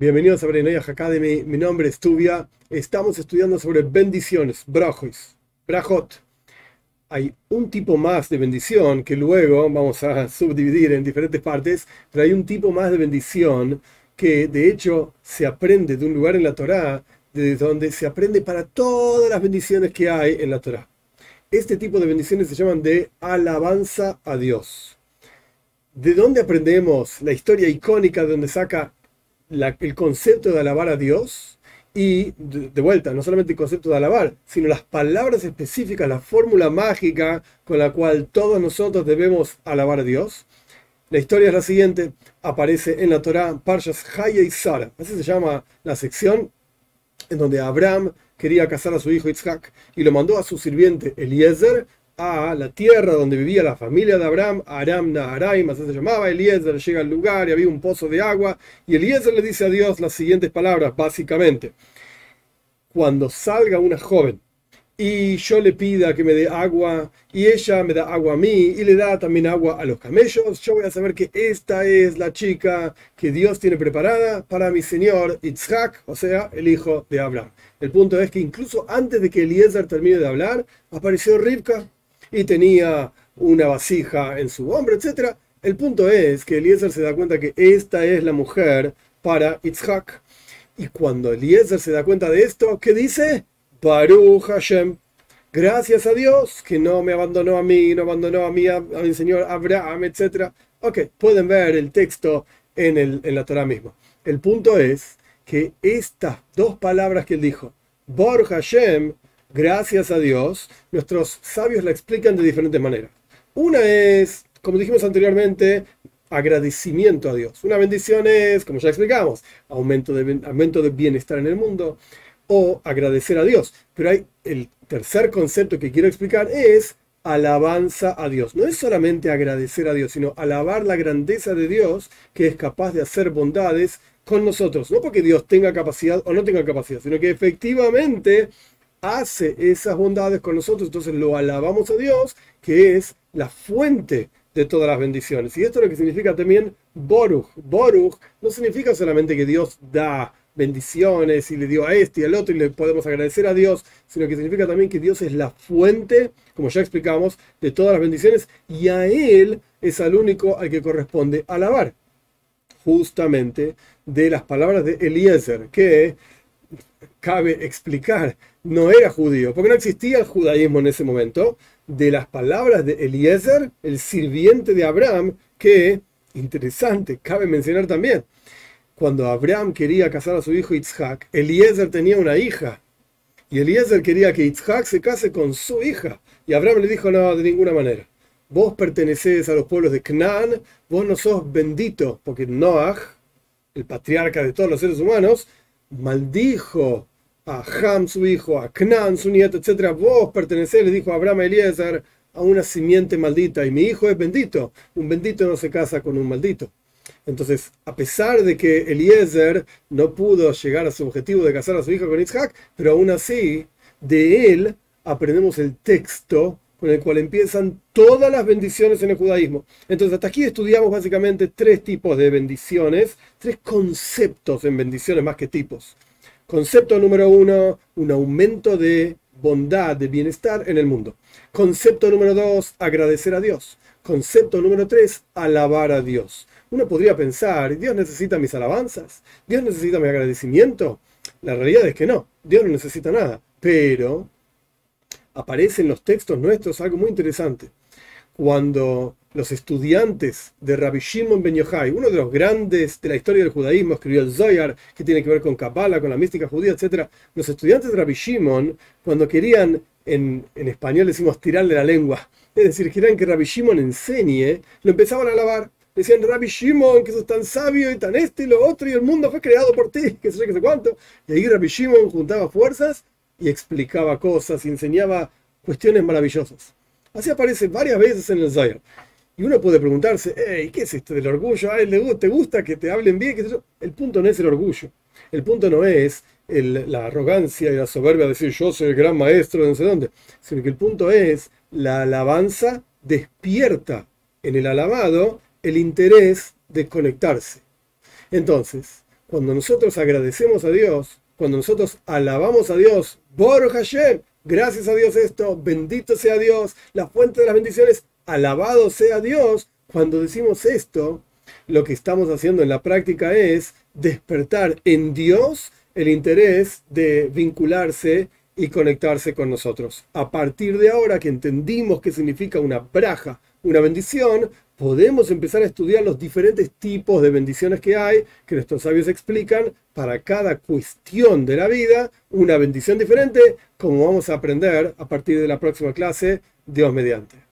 Bienvenidos a Brenoyah Academy. Mi nombre es Tubia. Estamos estudiando sobre bendiciones, brajos, brajot. Hay un tipo más de bendición que luego vamos a subdividir en diferentes partes, pero hay un tipo más de bendición que de hecho se aprende de un lugar en la Torá, de donde se aprende para todas las bendiciones que hay en la Torá. Este tipo de bendiciones se llaman de alabanza a Dios. ¿De dónde aprendemos la historia icónica de donde saca el concepto de alabar a Dios y de, vuelta, no solamente el concepto de alabar, sino las palabras específicas, la fórmula mágica con la cual todos nosotros debemos alabar a Dios. La historia es la siguiente, aparece en la Torah Parshas Haya y Sara, así se llama la sección en donde Abraham quería casar a su hijo Isaac y lo mandó a su sirviente Eliezer a la tierra donde vivía la familia de Abraham, Aram Naharaim, así se llamaba, Eliezer llega al lugar y había un pozo de agua, y Eliezer le dice a Dios las siguientes palabras, básicamente, cuando salga una joven y yo le pida que me dé agua y ella me da agua a mí y le da también agua a los camellos, yo voy a saber que esta es la chica que Dios tiene preparada para mi señor Itzhak, o sea, el hijo de Abraham. El punto es que incluso antes de que Eliezer termine de hablar, apareció Rivka, y tenía una vasija en su hombro, etc. El punto es que Eliezer se da cuenta que esta es la mujer para Itzhak. Y cuando Eliezer se da cuenta de esto, ¿qué dice? Baruch Hashem. Gracias a Dios que no me abandonó a mí, no abandonó a mí, a, mi señor Abraham, etc. Ok, pueden ver el texto en, el, en la Torah mismo. El punto es que estas dos palabras que él dijo, Baruch Hashem, gracias a Dios, nuestros sabios la explican de diferentes maneras. Una es, como dijimos anteriormente, agradecimiento a Dios. Una bendición es, como ya explicamos, aumento de, aumento de bienestar en el mundo o agradecer a Dios. Pero hay el tercer concepto que quiero explicar es alabanza a Dios. No es solamente agradecer a Dios, sino alabar la grandeza de Dios que es capaz de hacer bondades con nosotros. No porque Dios tenga capacidad o no tenga capacidad, sino que efectivamente hace esas bondades con nosotros, entonces lo alabamos a Dios, que es la fuente de todas las bendiciones. Y esto es lo que significa también Boruch. Boruch no significa solamente que Dios da bendiciones y le dio a este y al otro y le podemos agradecer a Dios, sino que significa también que Dios es la fuente, como ya explicamos, de todas las bendiciones y a Él es al único al que corresponde alabar. Justamente de las palabras de Eliezer, que cabe explicar, no era judío, porque no existía el judaísmo en ese momento, de las palabras de Eliezer, el sirviente de Abraham, que, interesante, cabe mencionar también, cuando Abraham quería casar a su hijo Yitzhak, Eliezer tenía una hija, y Eliezer quería que Yitzhak se case con su hija, y Abraham le dijo, no, de ninguna manera. Vos perteneces a los pueblos de Canaán, vos no sos bendito, porque Noah, el patriarca de todos los seres humanos, maldijo a Ham, su hijo, a Knan, su nieto, etc. Vos pertenecés, le dijo a Abraham Eliezer, a una simiente maldita, y mi hijo es bendito. Un bendito no se casa con un maldito. Entonces, a pesar de que Eliezer no pudo llegar a su objetivo de casar a su hijo con Isaac, pero aún así, de él aprendemos el texto con el cual empiezan todas las bendiciones en el judaísmo. Entonces, hasta aquí estudiamos básicamente tres tipos de bendiciones, tres conceptos en bendiciones más que tipos. Concepto número uno, un aumento de bondad, de bienestar en el mundo. Concepto número dos, agradecer a Dios. Concepto número tres, alabar a Dios. Uno podría pensar, ¿Dios necesita mis alabanzas? ¿Dios necesita mi agradecimiento? La realidad es que no, Dios no necesita nada. Pero aparece en los textos nuestros algo muy interesante. Cuando los estudiantes de Rabbi Shimon Ben Yochai, uno de los grandes de la historia del judaísmo, escribió el Zohar, que tiene que ver con Kabbalah, con la mística judía, etc. Los estudiantes de Rabbi Shimon, cuando querían, en, en español decimos tirarle la lengua, es decir, querían que Rabbi Shimon enseñe, lo empezaban a alabar. Decían, Rabbi Shimon, que sos tan sabio y tan este y lo otro, y el mundo fue creado por ti, que sé, que sé cuánto. Y ahí Rabbi Shimon juntaba fuerzas y explicaba cosas y enseñaba cuestiones maravillosas. Así aparece varias veces en el Zohar. Y uno puede preguntarse, ¿qué es esto del orgullo? ¿Te gusta que te hablen bien? El punto no es el orgullo. El punto no es la arrogancia y la soberbia de decir yo soy el gran maestro no sé dónde. Sino que el punto es la alabanza despierta en el alabado el interés de conectarse. Entonces, cuando nosotros agradecemos a Dios, cuando nosotros alabamos a Dios, Baruch Hashem, gracias a Dios esto, bendito sea Dios, la fuente de las bendiciones, alabado sea Dios, cuando decimos esto, lo que estamos haciendo en la práctica es despertar en Dios el interés de vincularse y conectarse con nosotros. A partir de ahora que entendimos qué significa una braja, una bendición, podemos empezar a estudiar los diferentes tipos de bendiciones que hay, que nuestros sabios explican para cada cuestión de la vida, una bendición diferente, como vamos a aprender a partir de la próxima clase, Dios mediante.